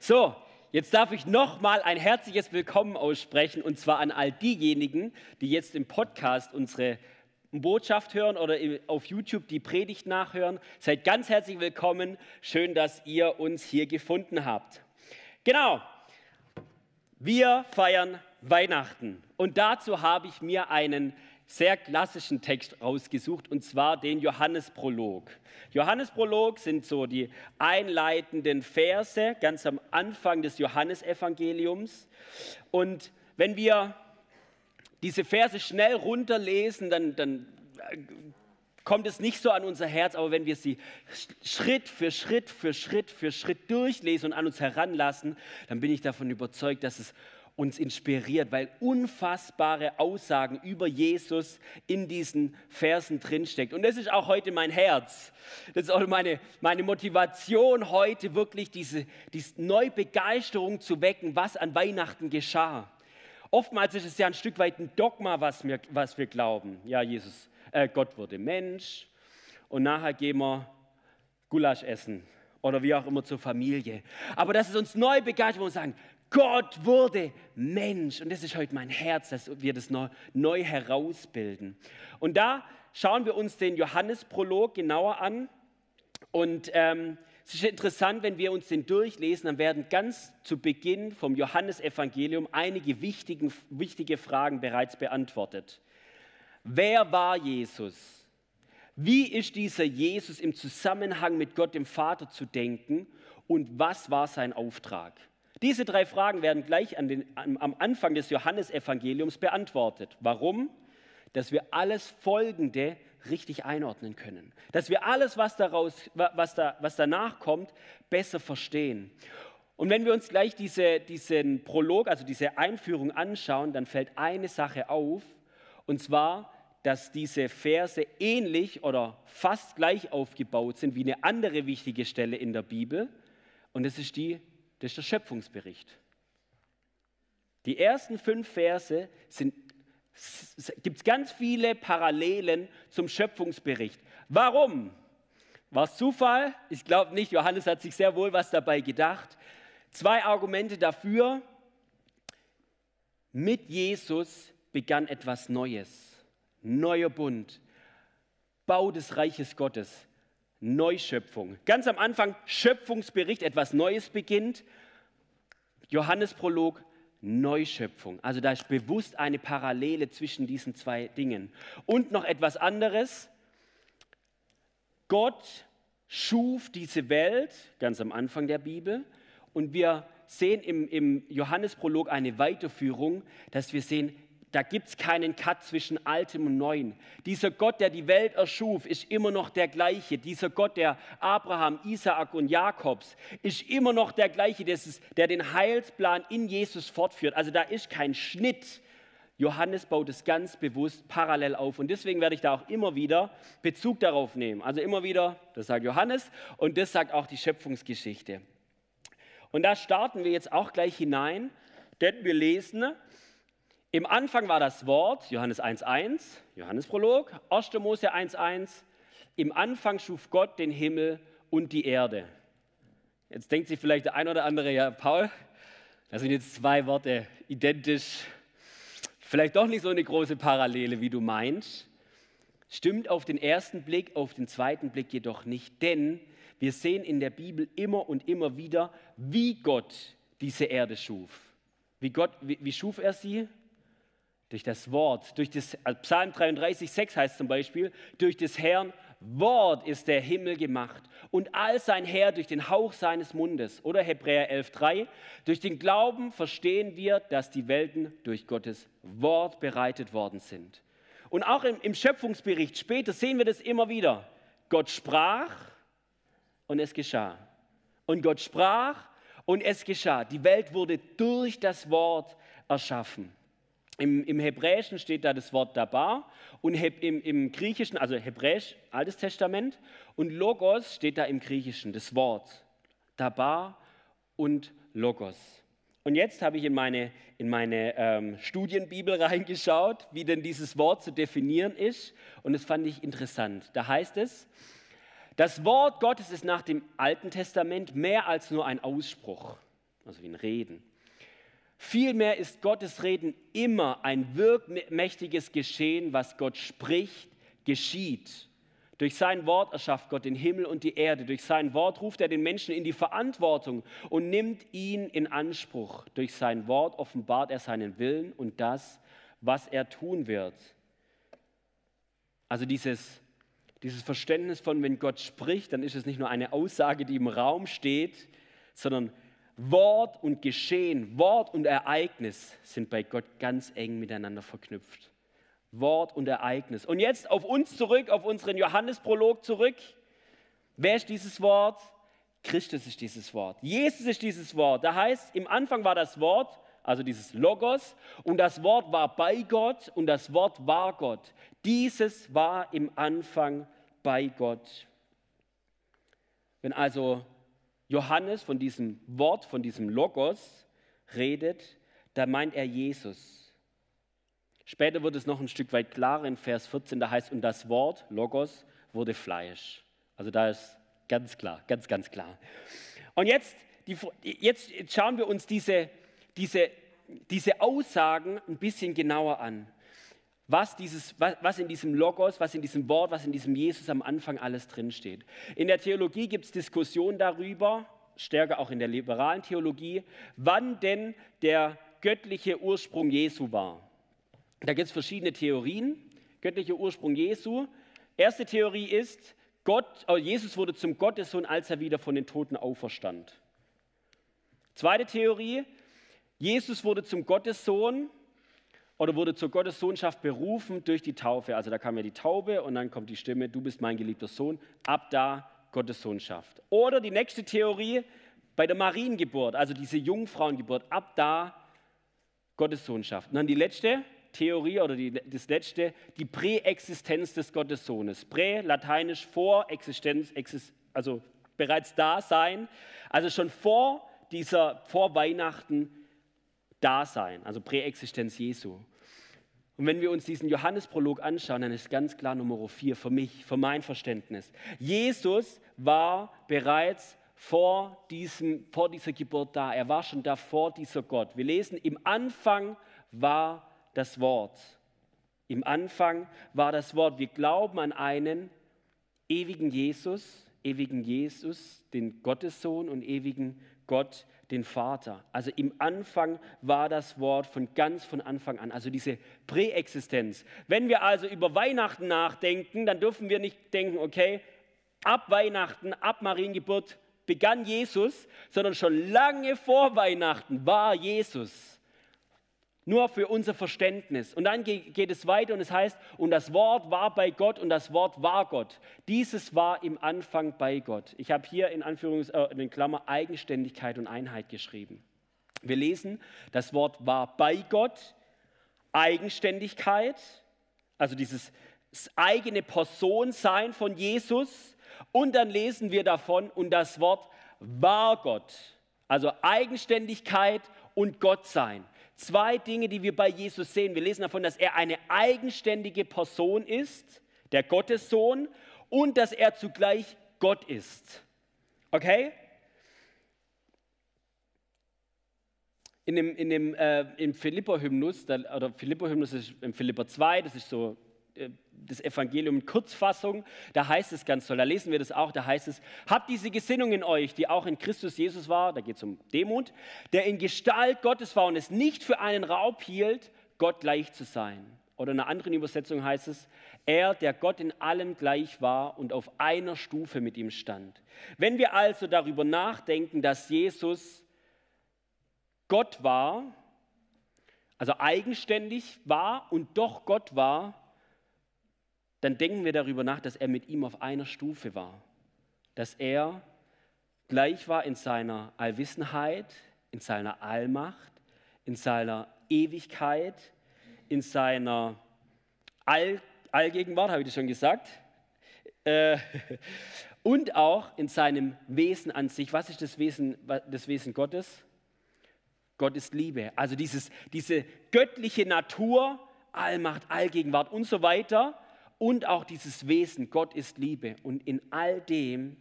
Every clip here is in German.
So, jetzt darf ich nochmal ein herzliches Willkommen aussprechen und zwar an all diejenigen, die jetzt im Podcast unsere Botschaft hören oder auf YouTube die Predigt nachhören. Seid ganz herzlich willkommen. Schön, dass ihr uns hier gefunden habt. Genau, wir feiern Weihnachten und dazu habe ich mir einen sehr klassischen Text rausgesucht und zwar den Johannesprolog. Johannesprolog sind so die einleitenden Verse ganz am Anfang des Johannesevangeliums. Und wenn wir diese Verse schnell runterlesen, dann, dann äh, kommt es nicht so an unser Herz, aber wenn wir sie Schritt für Schritt für Schritt für Schritt durchlesen und an uns heranlassen, dann bin ich davon überzeugt, dass es uns inspiriert, weil unfassbare Aussagen über Jesus in diesen Versen drinsteckt. Und das ist auch heute mein Herz. Das ist auch meine, meine Motivation heute, wirklich diese, diese Neubegeisterung zu wecken, was an Weihnachten geschah. Oftmals ist es ja ein Stück weit ein Dogma, was wir, was wir glauben. Ja, Jesus, äh, Gott wurde Mensch und nachher gehen wir Gulasch essen oder wie auch immer zur Familie. Aber dass es uns neu begeistert, wo wir sagen, Gott wurde Mensch. Und das ist heute mein Herz, dass wir das neu, neu herausbilden. Und da schauen wir uns den Johannesprolog genauer an. Und ähm, es ist interessant, wenn wir uns den durchlesen, dann werden ganz zu Beginn vom Johannesevangelium einige wichtigen, wichtige Fragen bereits beantwortet. Wer war Jesus? Wie ist dieser Jesus im Zusammenhang mit Gott dem Vater zu denken? Und was war sein Auftrag? Diese drei Fragen werden gleich den, am Anfang des Johannesevangeliums beantwortet. Warum? Dass wir alles Folgende richtig einordnen können. Dass wir alles, was, daraus, was, da, was danach kommt, besser verstehen. Und wenn wir uns gleich diese, diesen Prolog, also diese Einführung anschauen, dann fällt eine Sache auf, und zwar, dass diese Verse ähnlich oder fast gleich aufgebaut sind wie eine andere wichtige Stelle in der Bibel. Und das ist die das ist der Schöpfungsbericht. Die ersten fünf Verse gibt es ganz viele Parallelen zum Schöpfungsbericht. Warum? War es Zufall? Ich glaube nicht. Johannes hat sich sehr wohl was dabei gedacht. Zwei Argumente dafür. Mit Jesus begann etwas Neues. Neuer Bund. Bau des Reiches Gottes. Neuschöpfung. Ganz am Anfang Schöpfungsbericht, etwas Neues beginnt. Johannesprolog, Neuschöpfung. Also da ist bewusst eine Parallele zwischen diesen zwei Dingen. Und noch etwas anderes. Gott schuf diese Welt ganz am Anfang der Bibel und wir sehen im, im Johannesprolog eine Weiterführung, dass wir sehen, da gibt es keinen Cut zwischen Altem und Neuem. Dieser Gott, der die Welt erschuf, ist immer noch der gleiche. Dieser Gott, der Abraham, Isaak und Jakobs, ist immer noch der gleiche, der den Heilsplan in Jesus fortführt. Also da ist kein Schnitt. Johannes baut es ganz bewusst parallel auf. Und deswegen werde ich da auch immer wieder Bezug darauf nehmen. Also immer wieder, das sagt Johannes und das sagt auch die Schöpfungsgeschichte. Und da starten wir jetzt auch gleich hinein, denn wir lesen im Anfang war das Wort, Johannes 1.1, Johannesprolog, 1. Mose 1.1. Im Anfang schuf Gott den Himmel und die Erde. Jetzt denkt sich vielleicht der ein oder andere, ja, Paul, das sind jetzt zwei Worte identisch. Vielleicht doch nicht so eine große Parallele, wie du meinst. Stimmt auf den ersten Blick, auf den zweiten Blick jedoch nicht, denn wir sehen in der Bibel immer und immer wieder, wie Gott diese Erde schuf. Wie, Gott, wie, wie schuf er sie? Durch das Wort, durch das also Psalm 33, 6 heißt zum Beispiel, durch des Herrn Wort ist der Himmel gemacht und all sein Herr durch den Hauch seines Mundes. Oder Hebräer 11, 3, durch den Glauben verstehen wir, dass die Welten durch Gottes Wort bereitet worden sind. Und auch im, im Schöpfungsbericht später sehen wir das immer wieder. Gott sprach und es geschah. Und Gott sprach und es geschah. Die Welt wurde durch das Wort erschaffen. Im, Im, Hebräischen steht da das Wort Dabar und im, im, Griechischen, also Hebräisch, Altes Testament und Logos steht da im Griechischen, das Wort Dabar und Logos. Und jetzt habe ich in meine, in meine ähm, Studienbibel reingeschaut, wie denn dieses Wort zu definieren ist und das fand ich interessant. Da heißt es, das Wort Gottes ist nach dem Alten Testament mehr als nur ein Ausspruch. also wie ein Reden. Vielmehr ist Gottes Reden immer ein wirkmächtiges Geschehen, was Gott spricht, geschieht. Durch sein Wort erschafft Gott den Himmel und die Erde. Durch sein Wort ruft er den Menschen in die Verantwortung und nimmt ihn in Anspruch. Durch sein Wort offenbart er seinen Willen und das, was er tun wird. Also dieses, dieses Verständnis von, wenn Gott spricht, dann ist es nicht nur eine Aussage, die im Raum steht, sondern Wort und Geschehen, Wort und Ereignis sind bei Gott ganz eng miteinander verknüpft. Wort und Ereignis. Und jetzt auf uns zurück, auf unseren Johannesprolog zurück. Wer ist dieses Wort? Christus ist dieses Wort. Jesus ist dieses Wort. Da heißt, im Anfang war das Wort, also dieses Logos, und das Wort war bei Gott und das Wort war Gott. Dieses war im Anfang bei Gott. Wenn also Johannes von diesem Wort, von diesem Logos redet, da meint er Jesus. Später wird es noch ein Stück weit klarer in Vers 14, da heißt, und das Wort, Logos, wurde Fleisch. Also da ist ganz klar, ganz, ganz klar. Und jetzt, die, jetzt schauen wir uns diese, diese, diese Aussagen ein bisschen genauer an. Was, dieses, was, in diesem Logos, was in diesem Wort, was in diesem Jesus am Anfang alles drinsteht. In der Theologie gibt es Diskussionen darüber, stärker auch in der liberalen Theologie, wann denn der göttliche Ursprung Jesu war. Da gibt es verschiedene Theorien. Göttlicher Ursprung Jesu. Erste Theorie ist, Gott, oh, Jesus wurde zum Gottessohn, als er wieder von den Toten auferstand. Zweite Theorie, Jesus wurde zum Gottessohn oder wurde zur Gottessohnschaft berufen durch die Taufe. Also da kam ja die Taube und dann kommt die Stimme, du bist mein geliebter Sohn. Ab da Gottessohnschaft. Oder die nächste Theorie bei der Mariengeburt, also diese Jungfrauengeburt. Ab da Gottessohnschaft. Und dann die letzte Theorie oder die, das letzte, die Präexistenz des Gottessohnes. Prä, lateinisch vor, Existenz, also bereits da sein. Also schon vor dieser, vor Weihnachten Dasein, also Präexistenz Jesu. Und wenn wir uns diesen Johannesprolog anschauen, dann ist ganz klar Nummer vier für mich, für mein Verständnis. Jesus war bereits vor, diesem, vor dieser Geburt da. Er war schon da vor dieser Gott. Wir lesen, im Anfang war das Wort. Im Anfang war das Wort. Wir glauben an einen ewigen Jesus, ewigen Jesus, den Gottessohn und ewigen Gott, den Vater. Also im Anfang war das Wort von ganz von Anfang an, also diese Präexistenz. Wenn wir also über Weihnachten nachdenken, dann dürfen wir nicht denken, okay, ab Weihnachten, ab Mariengeburt begann Jesus, sondern schon lange vor Weihnachten war Jesus. Nur für unser Verständnis. Und dann geht es weiter und es heißt, und das Wort war bei Gott und das Wort war Gott. Dieses war im Anfang bei Gott. Ich habe hier in Anführungs äh, in Klammer Eigenständigkeit und Einheit geschrieben. Wir lesen, das Wort war bei Gott, Eigenständigkeit, also dieses eigene Personsein von Jesus. Und dann lesen wir davon, und das Wort war Gott, also Eigenständigkeit und Gottsein zwei Dinge, die wir bei Jesus sehen. Wir lesen davon, dass er eine eigenständige Person ist, der Gottessohn, und dass er zugleich Gott ist. Okay? In dem, in dem äh, im Philipper-Hymnus, oder Philipper-Hymnus ist im Philipper 2, das ist so äh, das Evangelium in Kurzfassung, da heißt es ganz toll, da lesen wir das auch, da heißt es, habt diese Gesinnung in euch, die auch in Christus Jesus war, da geht es um Demut, der in Gestalt Gottes war und es nicht für einen Raub hielt, Gott gleich zu sein. Oder in einer anderen Übersetzung heißt es, er, der Gott in allem gleich war und auf einer Stufe mit ihm stand. Wenn wir also darüber nachdenken, dass Jesus Gott war, also eigenständig war und doch Gott war, dann denken wir darüber nach, dass er mit ihm auf einer Stufe war. Dass er gleich war in seiner Allwissenheit, in seiner Allmacht, in seiner Ewigkeit, in seiner All Allgegenwart, habe ich das schon gesagt, äh, und auch in seinem Wesen an sich. Was ist das Wesen, das Wesen Gottes? Gott ist Liebe. Also dieses, diese göttliche Natur, Allmacht, Allgegenwart und so weiter und auch dieses Wesen, Gott ist Liebe. Und in all dem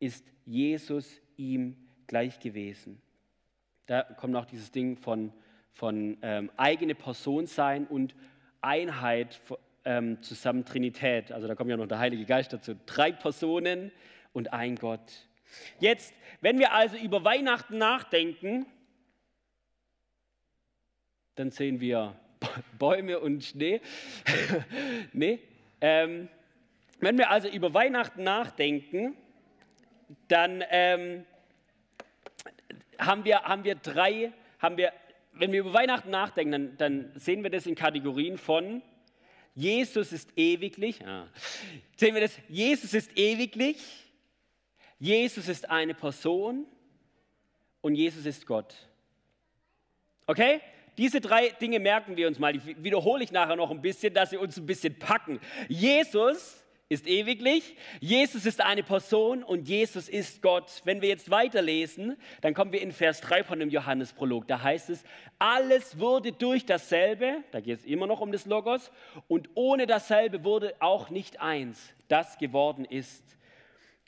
ist Jesus ihm gleich gewesen. Da kommt auch dieses Ding von, von ähm, eigene Person sein und Einheit ähm, zusammen Trinität. Also da kommt ja noch der Heilige Geist dazu. Drei Personen und ein Gott. Jetzt, wenn wir also über Weihnachten nachdenken, dann sehen wir Bäume und Schnee. nee. Ähm, wenn wir also über Weihnachten nachdenken, dann ähm, haben, wir, haben wir drei, haben wir, wenn wir über Weihnachten nachdenken, dann, dann sehen wir das in Kategorien von Jesus ist ewiglich. Ah. Sehen wir das? Jesus ist ewiglich, Jesus ist eine Person und Jesus ist Gott. Okay? Diese drei Dinge merken wir uns mal. Die wiederhole ich nachher noch ein bisschen, dass sie uns ein bisschen packen. Jesus ist ewiglich, Jesus ist eine Person und Jesus ist Gott. Wenn wir jetzt weiterlesen, dann kommen wir in Vers 3 von dem Johannesprolog. Da heißt es, alles wurde durch dasselbe, da geht es immer noch um das Logos, und ohne dasselbe wurde auch nicht eins, das geworden ist.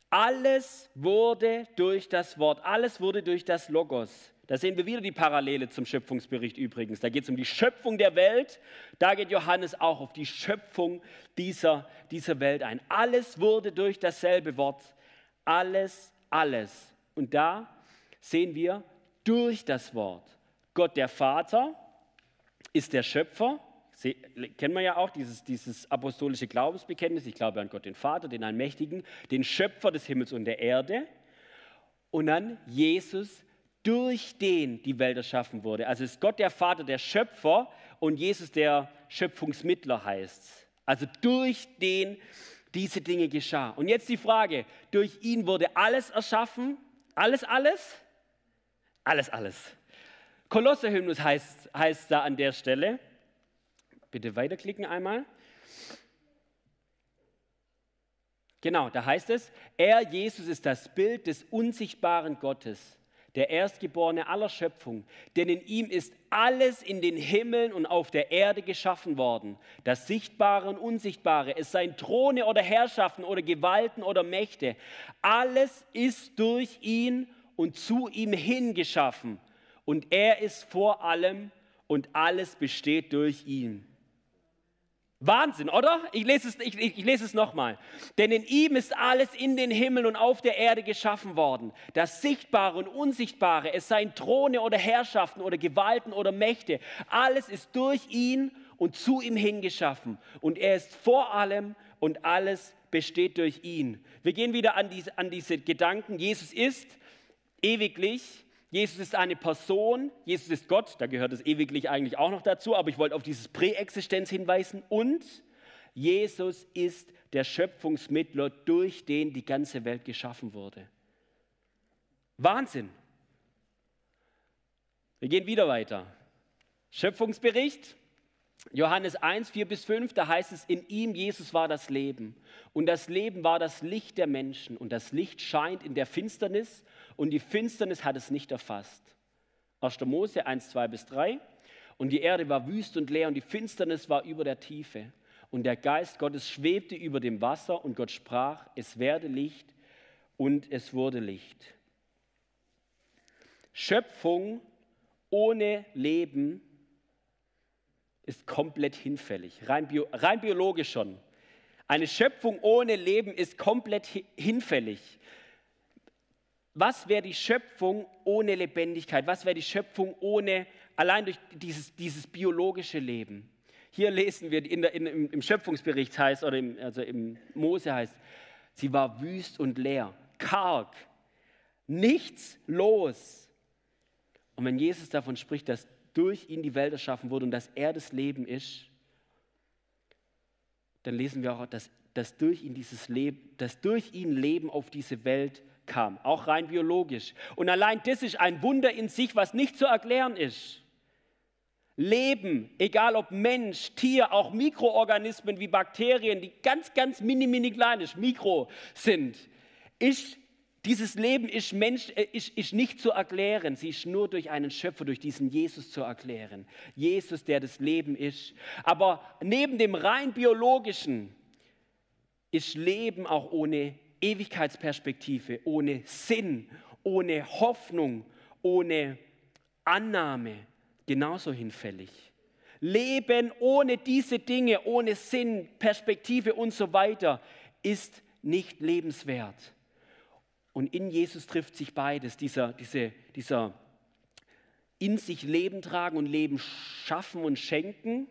Alles wurde durch das Wort, alles wurde durch das Logos. Da sehen wir wieder die Parallele zum Schöpfungsbericht übrigens. Da geht es um die Schöpfung der Welt. Da geht Johannes auch auf die Schöpfung dieser, dieser Welt ein. Alles wurde durch dasselbe Wort. Alles, alles. Und da sehen wir durch das Wort. Gott der Vater ist der Schöpfer. Sie, kennen wir ja auch dieses, dieses apostolische Glaubensbekenntnis. Ich glaube an Gott den Vater, den Allmächtigen, den Schöpfer des Himmels und der Erde. Und dann Jesus, durch den die Welt erschaffen wurde. Also ist Gott der Vater der Schöpfer und Jesus der Schöpfungsmittler heißt. Also durch den diese Dinge geschah. Und jetzt die Frage, durch ihn wurde alles erschaffen? Alles, alles? Alles, alles. Kolosserhymnus heißt, heißt da an der Stelle. Bitte weiterklicken einmal. Genau, da heißt es, er, Jesus, ist das Bild des unsichtbaren Gottes der Erstgeborene aller Schöpfung, denn in ihm ist alles in den Himmeln und auf der Erde geschaffen worden, das Sichtbare und Unsichtbare, es seien Throne oder Herrschaften oder Gewalten oder Mächte, alles ist durch ihn und zu ihm hin geschaffen und er ist vor allem und alles besteht durch ihn. Wahnsinn, oder? Ich lese es, ich, ich lese es nochmal. Denn in ihm ist alles in den Himmel und auf der Erde geschaffen worden. Das Sichtbare und Unsichtbare, es seien Throne oder Herrschaften oder Gewalten oder Mächte. Alles ist durch ihn und zu ihm hingeschaffen. Und er ist vor allem und alles besteht durch ihn. Wir gehen wieder an diese, an diese Gedanken. Jesus ist ewiglich Jesus ist eine Person, Jesus ist Gott, da gehört es ewiglich eigentlich auch noch dazu, aber ich wollte auf dieses Präexistenz hinweisen und Jesus ist der Schöpfungsmittler, durch den die ganze Welt geschaffen wurde. Wahnsinn. Wir gehen wieder weiter. Schöpfungsbericht, Johannes 1, 4 bis 5, da heißt es, in ihm, Jesus, war das Leben. Und das Leben war das Licht der Menschen. Und das Licht scheint in der Finsternis und die Finsternis hat es nicht erfasst. 1. Mose 1, 2 bis 3. Und die Erde war wüst und leer und die Finsternis war über der Tiefe. Und der Geist Gottes schwebte über dem Wasser und Gott sprach, es werde Licht und es wurde Licht. Schöpfung ohne Leben ist komplett hinfällig, rein, bio, rein biologisch schon. Eine Schöpfung ohne Leben ist komplett hinfällig. Was wäre die Schöpfung ohne Lebendigkeit? Was wäre die Schöpfung ohne, allein durch dieses, dieses biologische Leben? Hier lesen wir in der, in, im Schöpfungsbericht heißt, oder im, also im Mose heißt, sie war wüst und leer, karg, nichts los. Und wenn Jesus davon spricht, dass durch ihn die Welt erschaffen wurde und dass er das Leben ist, dann lesen wir auch, dass, dass, durch, ihn dieses Leben, dass durch ihn Leben auf diese Welt kam, auch rein biologisch. Und allein das ist ein Wunder in sich, was nicht zu erklären ist. Leben, egal ob Mensch, Tier, auch Mikroorganismen wie Bakterien, die ganz, ganz mini, mini klein ist, Mikro sind, ist, dieses Leben ist, Mensch, äh, ist, ist nicht zu erklären. Sie ist nur durch einen Schöpfer, durch diesen Jesus zu erklären. Jesus, der das Leben ist. Aber neben dem rein biologischen ist Leben auch ohne Ewigkeitsperspektive, ohne Sinn, ohne Hoffnung, ohne Annahme genauso hinfällig. Leben ohne diese Dinge, ohne Sinn, Perspektive und so weiter, ist nicht lebenswert. Und in Jesus trifft sich beides, dieser, diese, dieser in sich Leben tragen und Leben schaffen und schenken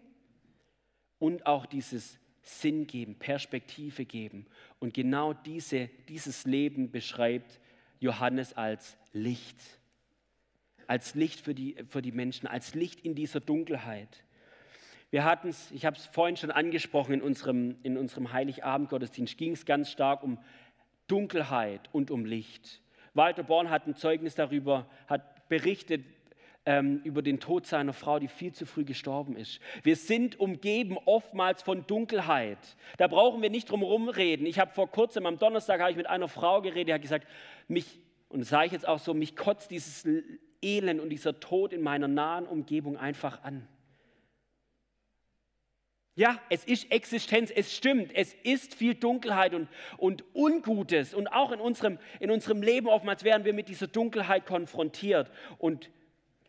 und auch dieses Sinn geben, Perspektive geben. Und genau diese, dieses Leben beschreibt Johannes als Licht. Als Licht für die, für die Menschen, als Licht in dieser Dunkelheit. Wir hatten es, ich habe es vorhin schon angesprochen, in unserem, in unserem Heiligabend-Gottesdienst ging es ganz stark um Dunkelheit und um Licht. Walter Born hat ein Zeugnis darüber, hat berichtet ähm, über den Tod seiner Frau, die viel zu früh gestorben ist. Wir sind umgeben oftmals von Dunkelheit. Da brauchen wir nicht drum herum reden. Ich habe vor kurzem, am Donnerstag, habe ich mit einer Frau geredet, die hat gesagt, mich, und sage ich jetzt auch so, mich kotzt dieses Elend und dieser Tod in meiner nahen Umgebung einfach an. Ja, es ist Existenz, es stimmt, es ist viel Dunkelheit und, und Ungutes. Und auch in unserem, in unserem Leben oftmals werden wir mit dieser Dunkelheit konfrontiert. Und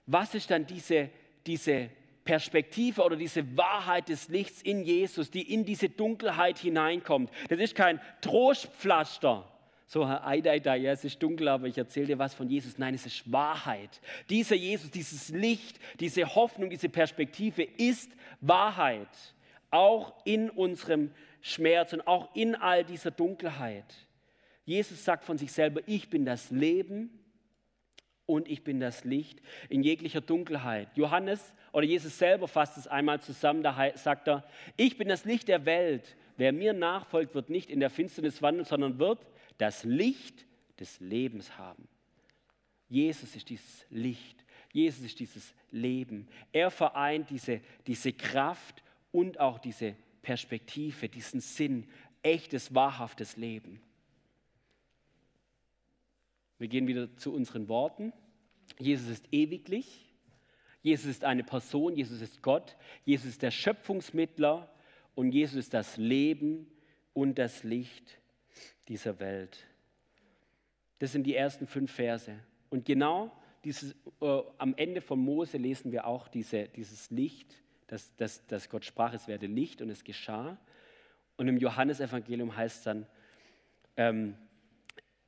was ist dann diese, diese Perspektive oder diese Wahrheit des Lichts in Jesus, die in diese Dunkelheit hineinkommt? Das ist kein Trostpflaster. So, ei, ei, ei, ja, es ist dunkel, aber ich erzähle dir was von Jesus. Nein, es ist Wahrheit. Dieser Jesus, dieses Licht, diese Hoffnung, diese Perspektive ist Wahrheit auch in unserem Schmerz und auch in all dieser Dunkelheit. Jesus sagt von sich selber, ich bin das Leben und ich bin das Licht in jeglicher Dunkelheit. Johannes oder Jesus selber fasst es einmal zusammen, da sagt er, ich bin das Licht der Welt. Wer mir nachfolgt, wird nicht in der Finsternis wandeln, sondern wird das Licht des Lebens haben. Jesus ist dieses Licht. Jesus ist dieses Leben. Er vereint diese, diese Kraft und auch diese Perspektive, diesen Sinn, echtes, wahrhaftes Leben. Wir gehen wieder zu unseren Worten. Jesus ist ewiglich. Jesus ist eine Person. Jesus ist Gott. Jesus ist der Schöpfungsmittler. Und Jesus ist das Leben und das Licht dieser Welt. Das sind die ersten fünf Verse. Und genau dieses, äh, am Ende von Mose lesen wir auch diese, dieses Licht dass, dass, dass Gott sprach, es werde Licht und es geschah. Und im Johannesevangelium heißt es dann, ähm,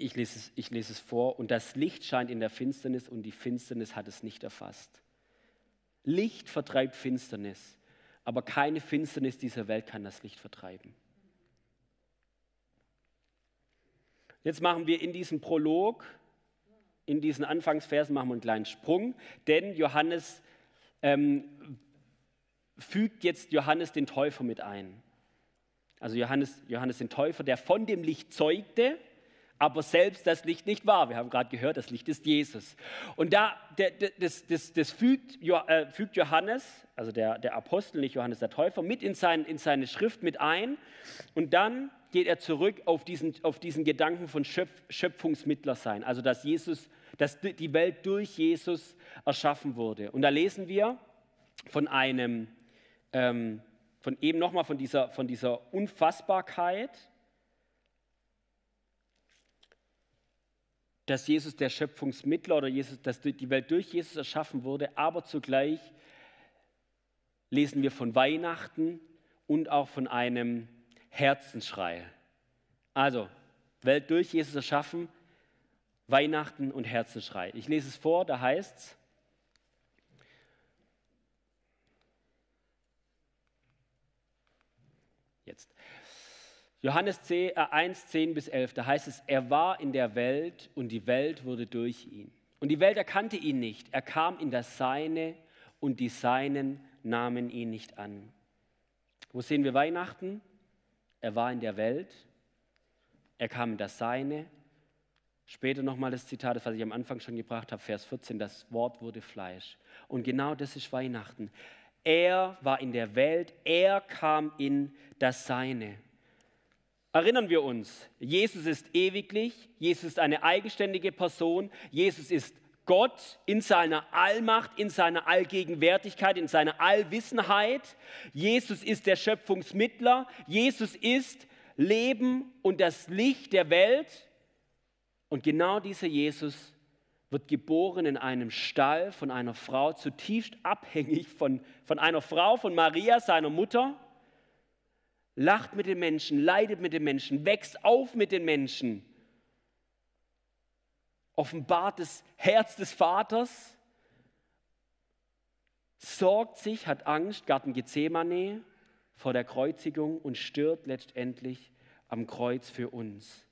ich, lese es, ich lese es vor, und das Licht scheint in der Finsternis und die Finsternis hat es nicht erfasst. Licht vertreibt Finsternis, aber keine Finsternis dieser Welt kann das Licht vertreiben. Jetzt machen wir in diesem Prolog, in diesen Anfangsversen machen wir einen kleinen Sprung, denn Johannes ähm, fügt jetzt Johannes den Täufer mit ein. Also Johannes, Johannes den Täufer, der von dem Licht zeugte, aber selbst das Licht nicht war. Wir haben gerade gehört, das Licht ist Jesus. Und da, das, das, das fügt, äh, fügt, Johannes, also der, der Apostel, nicht Johannes der Täufer, mit in, sein, in seine Schrift mit ein. Und dann geht er zurück auf diesen, auf diesen Gedanken von Schöpf, Schöpfungsmittler sein. Also dass Jesus, dass die Welt durch Jesus erschaffen wurde. Und da lesen wir von einem ähm, von eben nochmal von dieser, von dieser Unfassbarkeit, dass Jesus der Schöpfungsmittler oder Jesus, dass die Welt durch Jesus erschaffen wurde, aber zugleich lesen wir von Weihnachten und auch von einem Herzensschrei. Also, Welt durch Jesus erschaffen, Weihnachten und Herzensschrei. Ich lese es vor, da heißt es, Jetzt. Johannes 1, 10 äh, bis 11, da heißt es, er war in der Welt und die Welt wurde durch ihn. Und die Welt erkannte ihn nicht. Er kam in das Seine und die Seinen nahmen ihn nicht an. Wo sehen wir Weihnachten? Er war in der Welt, er kam in das Seine. Später nochmal das Zitat, das was ich am Anfang schon gebracht habe, Vers 14, das Wort wurde Fleisch. Und genau das ist Weihnachten. Er war in der Welt, er kam in das Seine. Erinnern wir uns, Jesus ist ewiglich, Jesus ist eine eigenständige Person, Jesus ist Gott in seiner Allmacht, in seiner Allgegenwärtigkeit, in seiner Allwissenheit. Jesus ist der Schöpfungsmittler, Jesus ist Leben und das Licht der Welt. Und genau dieser Jesus wird geboren in einem Stall von einer Frau, zutiefst abhängig von, von einer Frau, von Maria, seiner Mutter, lacht mit den Menschen, leidet mit den Menschen, wächst auf mit den Menschen, offenbart das Herz des Vaters, sorgt sich, hat Angst, Garten Gethsemane vor der Kreuzigung und stirbt letztendlich am Kreuz für uns.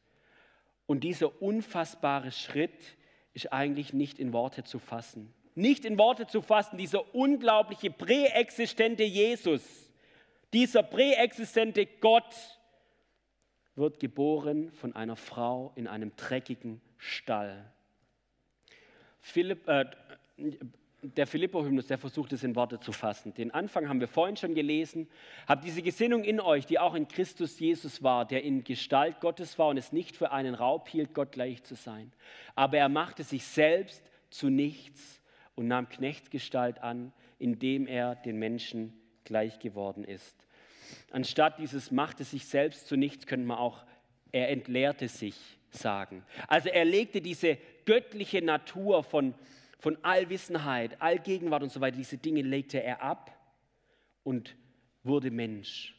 Und dieser unfassbare Schritt ist eigentlich nicht in Worte zu fassen. Nicht in Worte zu fassen, dieser unglaubliche präexistente Jesus, dieser präexistente Gott wird geboren von einer Frau in einem dreckigen Stall. Philipp, äh, der Philippo-Hymnus, der versucht es in Worte zu fassen. Den Anfang haben wir vorhin schon gelesen. Habt diese Gesinnung in euch, die auch in Christus Jesus war, der in Gestalt Gottes war und es nicht für einen Raub hielt, Gott gleich zu sein. Aber er machte sich selbst zu nichts und nahm Knechtsgestalt an, indem er den Menschen gleich geworden ist. Anstatt dieses machte sich selbst zu nichts, könnte man auch, er entleerte sich sagen. Also er legte diese göttliche Natur von von Allwissenheit, Allgegenwart und so weiter, diese Dinge legte er ab und wurde Mensch.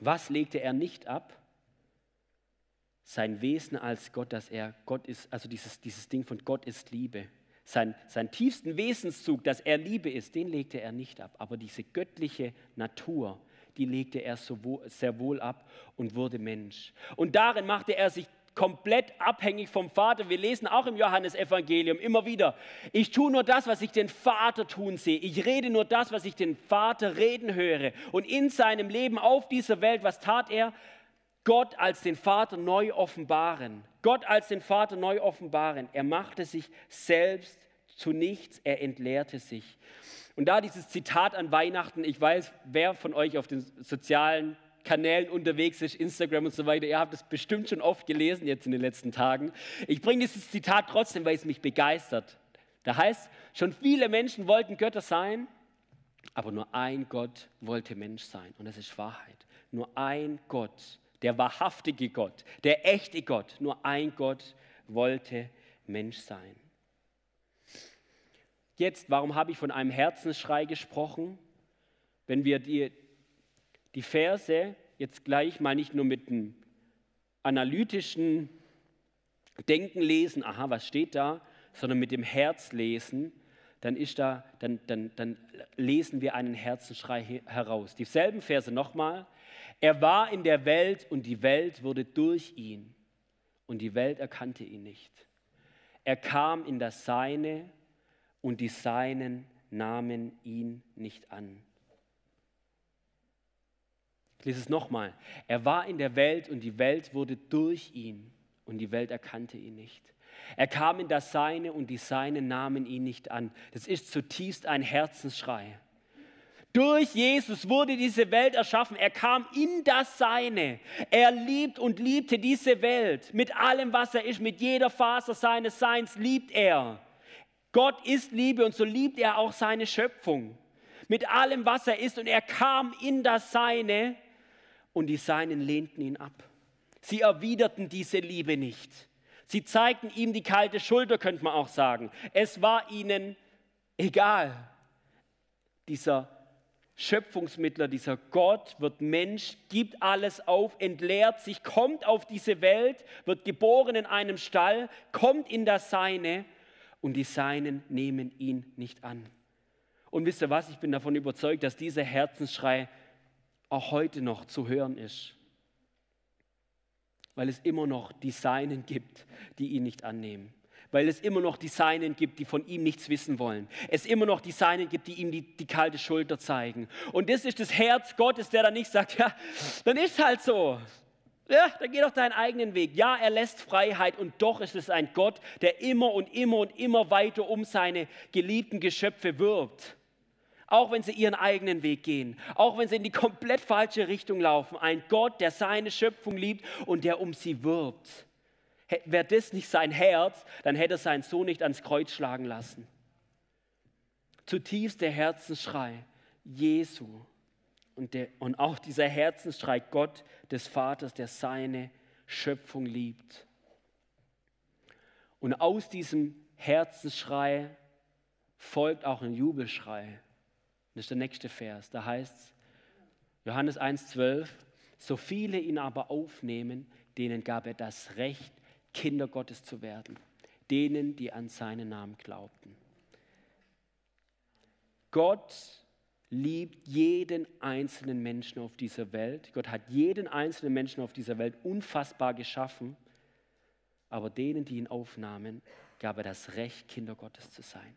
Was legte er nicht ab? Sein Wesen als Gott, dass er Gott ist, also dieses, dieses Ding von Gott ist Liebe. Sein, seinen tiefsten Wesenszug, dass er Liebe ist, den legte er nicht ab. Aber diese göttliche Natur, die legte er sehr wohl ab und wurde Mensch. Und darin machte er sich komplett abhängig vom Vater. Wir lesen auch im Johannesevangelium immer wieder, ich tue nur das, was ich den Vater tun sehe. Ich rede nur das, was ich den Vater reden höre. Und in seinem Leben auf dieser Welt, was tat er? Gott als den Vater neu offenbaren. Gott als den Vater neu offenbaren. Er machte sich selbst zu nichts, er entleerte sich. Und da dieses Zitat an Weihnachten, ich weiß, wer von euch auf den sozialen Kanälen unterwegs ist, Instagram und so weiter. Ihr habt es bestimmt schon oft gelesen jetzt in den letzten Tagen. Ich bringe dieses Zitat trotzdem, weil es mich begeistert. Da heißt, schon viele Menschen wollten Götter sein, aber nur ein Gott wollte Mensch sein. Und das ist Wahrheit. Nur ein Gott, der wahrhaftige Gott, der echte Gott, nur ein Gott wollte Mensch sein. Jetzt, warum habe ich von einem Herzensschrei gesprochen? Wenn wir die, die Verse jetzt gleich mal nicht nur mit einem analytischen Denken lesen, aha, was steht da, sondern mit dem Herz lesen, dann, ist da, dann, dann, dann lesen wir einen Herzensschrei heraus. Dieselben Verse nochmal. Er war in der Welt und die Welt wurde durch ihn und die Welt erkannte ihn nicht. Er kam in das Seine und die Seinen nahmen ihn nicht an. Ich lese es nochmal. Er war in der Welt und die Welt wurde durch ihn und die Welt erkannte ihn nicht. Er kam in das Seine und die Seinen nahmen ihn nicht an. Das ist zutiefst ein Herzensschrei. Durch Jesus wurde diese Welt erschaffen. Er kam in das Seine. Er liebt und liebte diese Welt. Mit allem, was er ist, mit jeder Faser seines Seins liebt er. Gott ist Liebe und so liebt er auch seine Schöpfung. Mit allem, was er ist. Und er kam in das Seine und die Seinen lehnten ihn ab. Sie erwiderten diese Liebe nicht. Sie zeigten ihm die kalte Schulter, könnte man auch sagen. Es war ihnen egal. Dieser Schöpfungsmittler, dieser Gott wird Mensch, gibt alles auf, entleert sich, kommt auf diese Welt, wird geboren in einem Stall, kommt in das Seine und die Seinen nehmen ihn nicht an. Und wisst ihr was, ich bin davon überzeugt, dass dieser Herzensschrei auch heute noch zu hören ist. Weil es immer noch die Seinen gibt, die ihn nicht annehmen. Weil es immer noch die Seinen gibt, die von ihm nichts wissen wollen. Es immer noch die Seinen gibt, die ihm die, die kalte Schulter zeigen. Und das ist das Herz Gottes, der dann nicht sagt, ja, dann ist halt so. Ja, dann geh doch deinen eigenen Weg. Ja, er lässt Freiheit und doch ist es ein Gott, der immer und immer und immer weiter um seine geliebten Geschöpfe wirbt auch wenn sie ihren eigenen Weg gehen, auch wenn sie in die komplett falsche Richtung laufen. Ein Gott, der seine Schöpfung liebt und der um sie wirbt. Wäre das nicht sein Herz, dann hätte er seinen Sohn nicht ans Kreuz schlagen lassen. Zutiefst der Herzensschrei Jesu und, der, und auch dieser Herzensschrei Gott des Vaters, der seine Schöpfung liebt. Und aus diesem Herzensschrei folgt auch ein Jubelschrei. Das ist der nächste Vers. Da heißt es, Johannes 1,12, so viele ihn aber aufnehmen, denen gab er das Recht, Kinder Gottes zu werden, denen, die an seinen Namen glaubten. Gott liebt jeden einzelnen Menschen auf dieser Welt. Gott hat jeden einzelnen Menschen auf dieser Welt unfassbar geschaffen. Aber denen, die ihn aufnahmen, gab er das Recht, Kinder Gottes zu sein.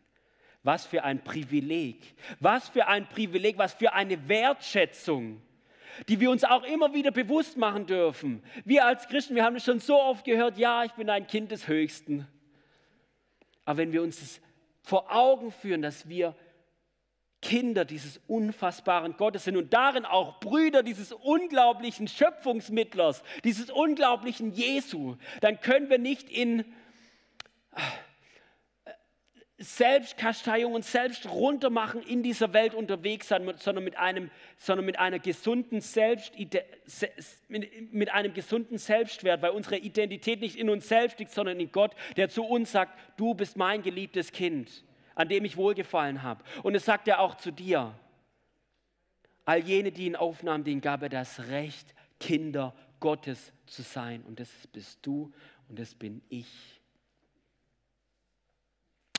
Was für ein Privileg, was für ein Privileg, was für eine Wertschätzung, die wir uns auch immer wieder bewusst machen dürfen. Wir als Christen, wir haben es schon so oft gehört, ja, ich bin ein Kind des Höchsten. Aber wenn wir uns das vor Augen führen, dass wir Kinder dieses unfassbaren Gottes sind und darin auch Brüder dieses unglaublichen Schöpfungsmittlers, dieses unglaublichen Jesu, dann können wir nicht in Selbstkasteiung und selbst runtermachen in dieser Welt unterwegs sein, sondern mit einem, sondern mit einer gesunden Selbst, mit einem gesunden Selbstwert, weil unsere Identität nicht in uns selbst liegt, sondern in Gott, der zu uns sagt, du bist mein geliebtes Kind, an dem ich wohlgefallen habe. Und es sagt er auch zu dir. All jene, die ihn aufnahmen, denen gab er das Recht, Kinder Gottes zu sein. Und das bist du und das bin ich.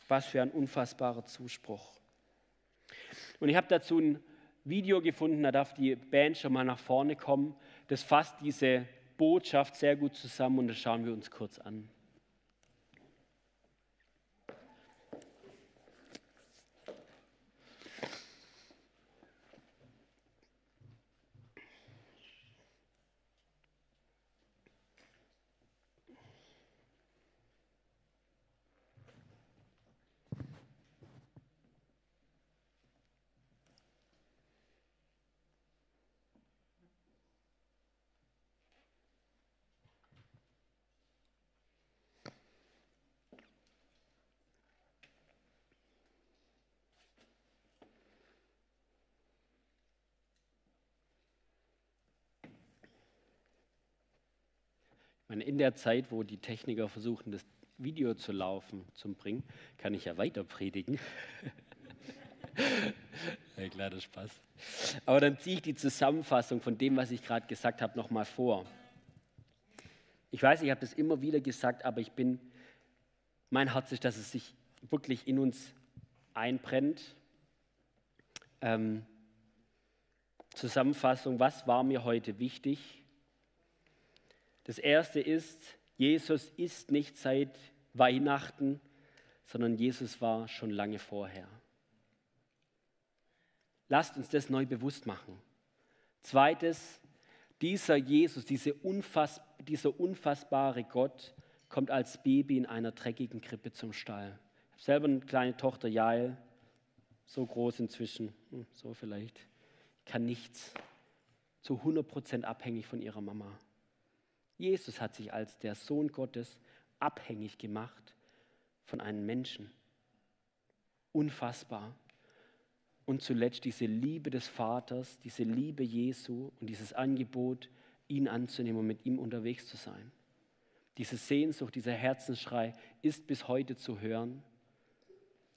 Was für ein unfassbarer Zuspruch. Und ich habe dazu ein Video gefunden, da darf die Band schon mal nach vorne kommen. Das fasst diese Botschaft sehr gut zusammen und das schauen wir uns kurz an. Meine, in der Zeit, wo die Techniker versuchen, das Video zu laufen, zum Bringen, kann ich ja weiter predigen. ja, klar, das Spaß. Aber dann ziehe ich die Zusammenfassung von dem, was ich gerade gesagt habe, nochmal vor. Ich weiß, ich habe das immer wieder gesagt, aber ich bin, mein Herz ist, dass es sich wirklich in uns einbrennt. Ähm, Zusammenfassung, was war mir heute wichtig? Das erste ist, Jesus ist nicht seit Weihnachten, sondern Jesus war schon lange vorher. Lasst uns das neu bewusst machen. Zweites, dieser Jesus, diese unfass, dieser unfassbare Gott kommt als Baby in einer dreckigen Krippe zum Stall. Ich habe selber eine kleine Tochter, Jael, so groß inzwischen, hm, so vielleicht, kann nichts, zu 100% abhängig von ihrer Mama. Jesus hat sich als der Sohn Gottes abhängig gemacht von einem Menschen. Unfassbar. Und zuletzt diese Liebe des Vaters, diese Liebe Jesu und dieses Angebot, ihn anzunehmen und mit ihm unterwegs zu sein. Diese Sehnsucht, dieser Herzensschrei ist bis heute zu hören.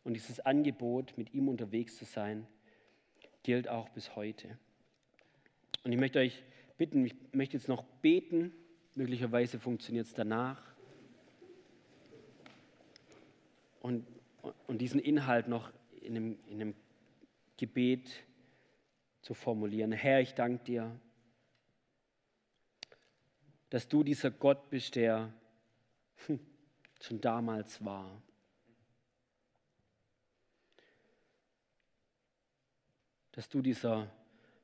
Und dieses Angebot, mit ihm unterwegs zu sein, gilt auch bis heute. Und ich möchte euch bitten, ich möchte jetzt noch beten Möglicherweise funktioniert es danach. Und, und diesen Inhalt noch in einem, in einem Gebet zu formulieren. Herr, ich danke dir, dass du dieser Gott bist, der schon damals war. Dass du dieser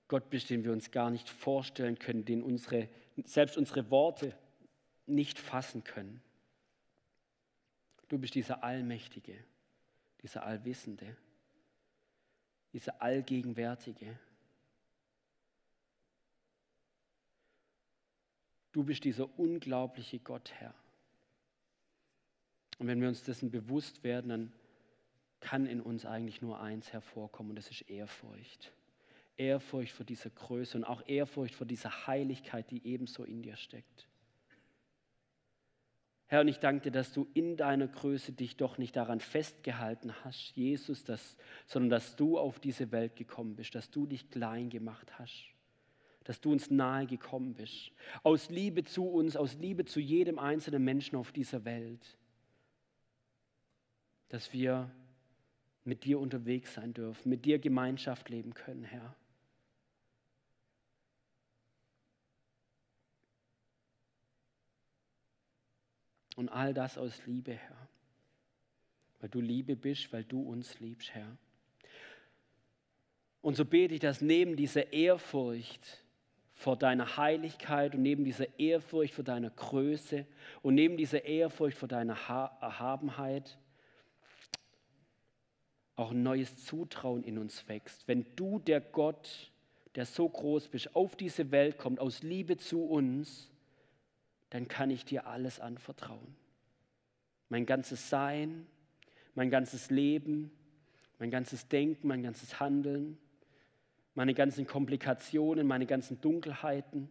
Gott bist, den wir uns gar nicht vorstellen können, den unsere selbst unsere Worte nicht fassen können. Du bist dieser Allmächtige, dieser Allwissende, dieser Allgegenwärtige. Du bist dieser unglaubliche Gott, Herr. Und wenn wir uns dessen bewusst werden, dann kann in uns eigentlich nur eins hervorkommen und das ist Ehrfurcht. Ehrfurcht vor dieser Größe und auch Ehrfurcht vor dieser Heiligkeit, die ebenso in dir steckt. Herr, und ich danke dir, dass du in deiner Größe dich doch nicht daran festgehalten hast, Jesus, das, sondern dass du auf diese Welt gekommen bist, dass du dich klein gemacht hast, dass du uns nahe gekommen bist. Aus Liebe zu uns, aus Liebe zu jedem einzelnen Menschen auf dieser Welt, dass wir mit dir unterwegs sein dürfen, mit dir Gemeinschaft leben können, Herr. Und all das aus Liebe, Herr. Weil du Liebe bist, weil du uns liebst, Herr. Und so bete ich, dass neben dieser Ehrfurcht vor deiner Heiligkeit und neben dieser Ehrfurcht vor deiner Größe und neben dieser Ehrfurcht vor deiner Erhabenheit auch ein neues Zutrauen in uns wächst. Wenn du, der Gott, der so groß bist, auf diese Welt kommt, aus Liebe zu uns, dann kann ich dir alles anvertrauen. Mein ganzes Sein, mein ganzes Leben, mein ganzes Denken, mein ganzes Handeln, meine ganzen Komplikationen, meine ganzen Dunkelheiten.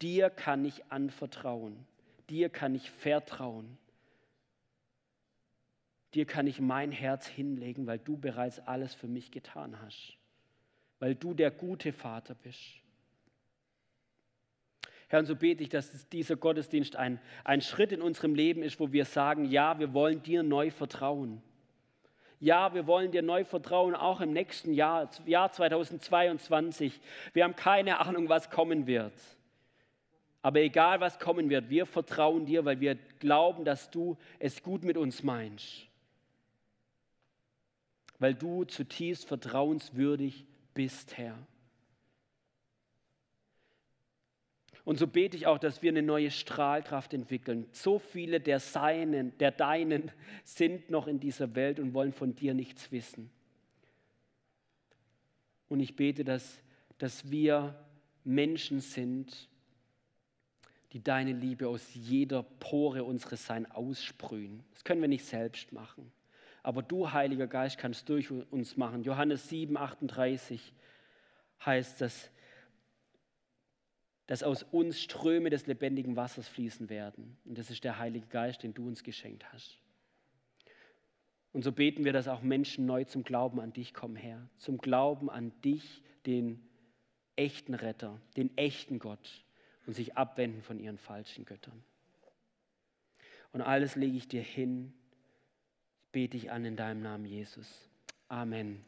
Dir kann ich anvertrauen. Dir kann ich vertrauen. Dir kann ich mein Herz hinlegen, weil du bereits alles für mich getan hast. Weil du der gute Vater bist. Herr, und so bete ich, dass dieser Gottesdienst ein, ein Schritt in unserem Leben ist, wo wir sagen, ja, wir wollen dir neu vertrauen. Ja, wir wollen dir neu vertrauen, auch im nächsten Jahr, Jahr 2022. Wir haben keine Ahnung, was kommen wird. Aber egal, was kommen wird, wir vertrauen dir, weil wir glauben, dass du es gut mit uns meinst. Weil du zutiefst vertrauenswürdig bist, Herr. Und so bete ich auch, dass wir eine neue Strahlkraft entwickeln. So viele der Seinen, der Deinen sind noch in dieser Welt und wollen von dir nichts wissen. Und ich bete, dass, dass wir Menschen sind, die deine Liebe aus jeder Pore unseres Seins aussprühen. Das können wir nicht selbst machen. Aber du, Heiliger Geist, kannst durch uns machen. Johannes 7, 38 heißt das, dass aus uns Ströme des lebendigen Wassers fließen werden. Und das ist der Heilige Geist, den du uns geschenkt hast. Und so beten wir, dass auch Menschen neu zum Glauben an dich kommen, Herr. Zum Glauben an dich, den echten Retter, den echten Gott und sich abwenden von ihren falschen Göttern. Und alles lege ich dir hin, bete ich an in deinem Namen, Jesus. Amen.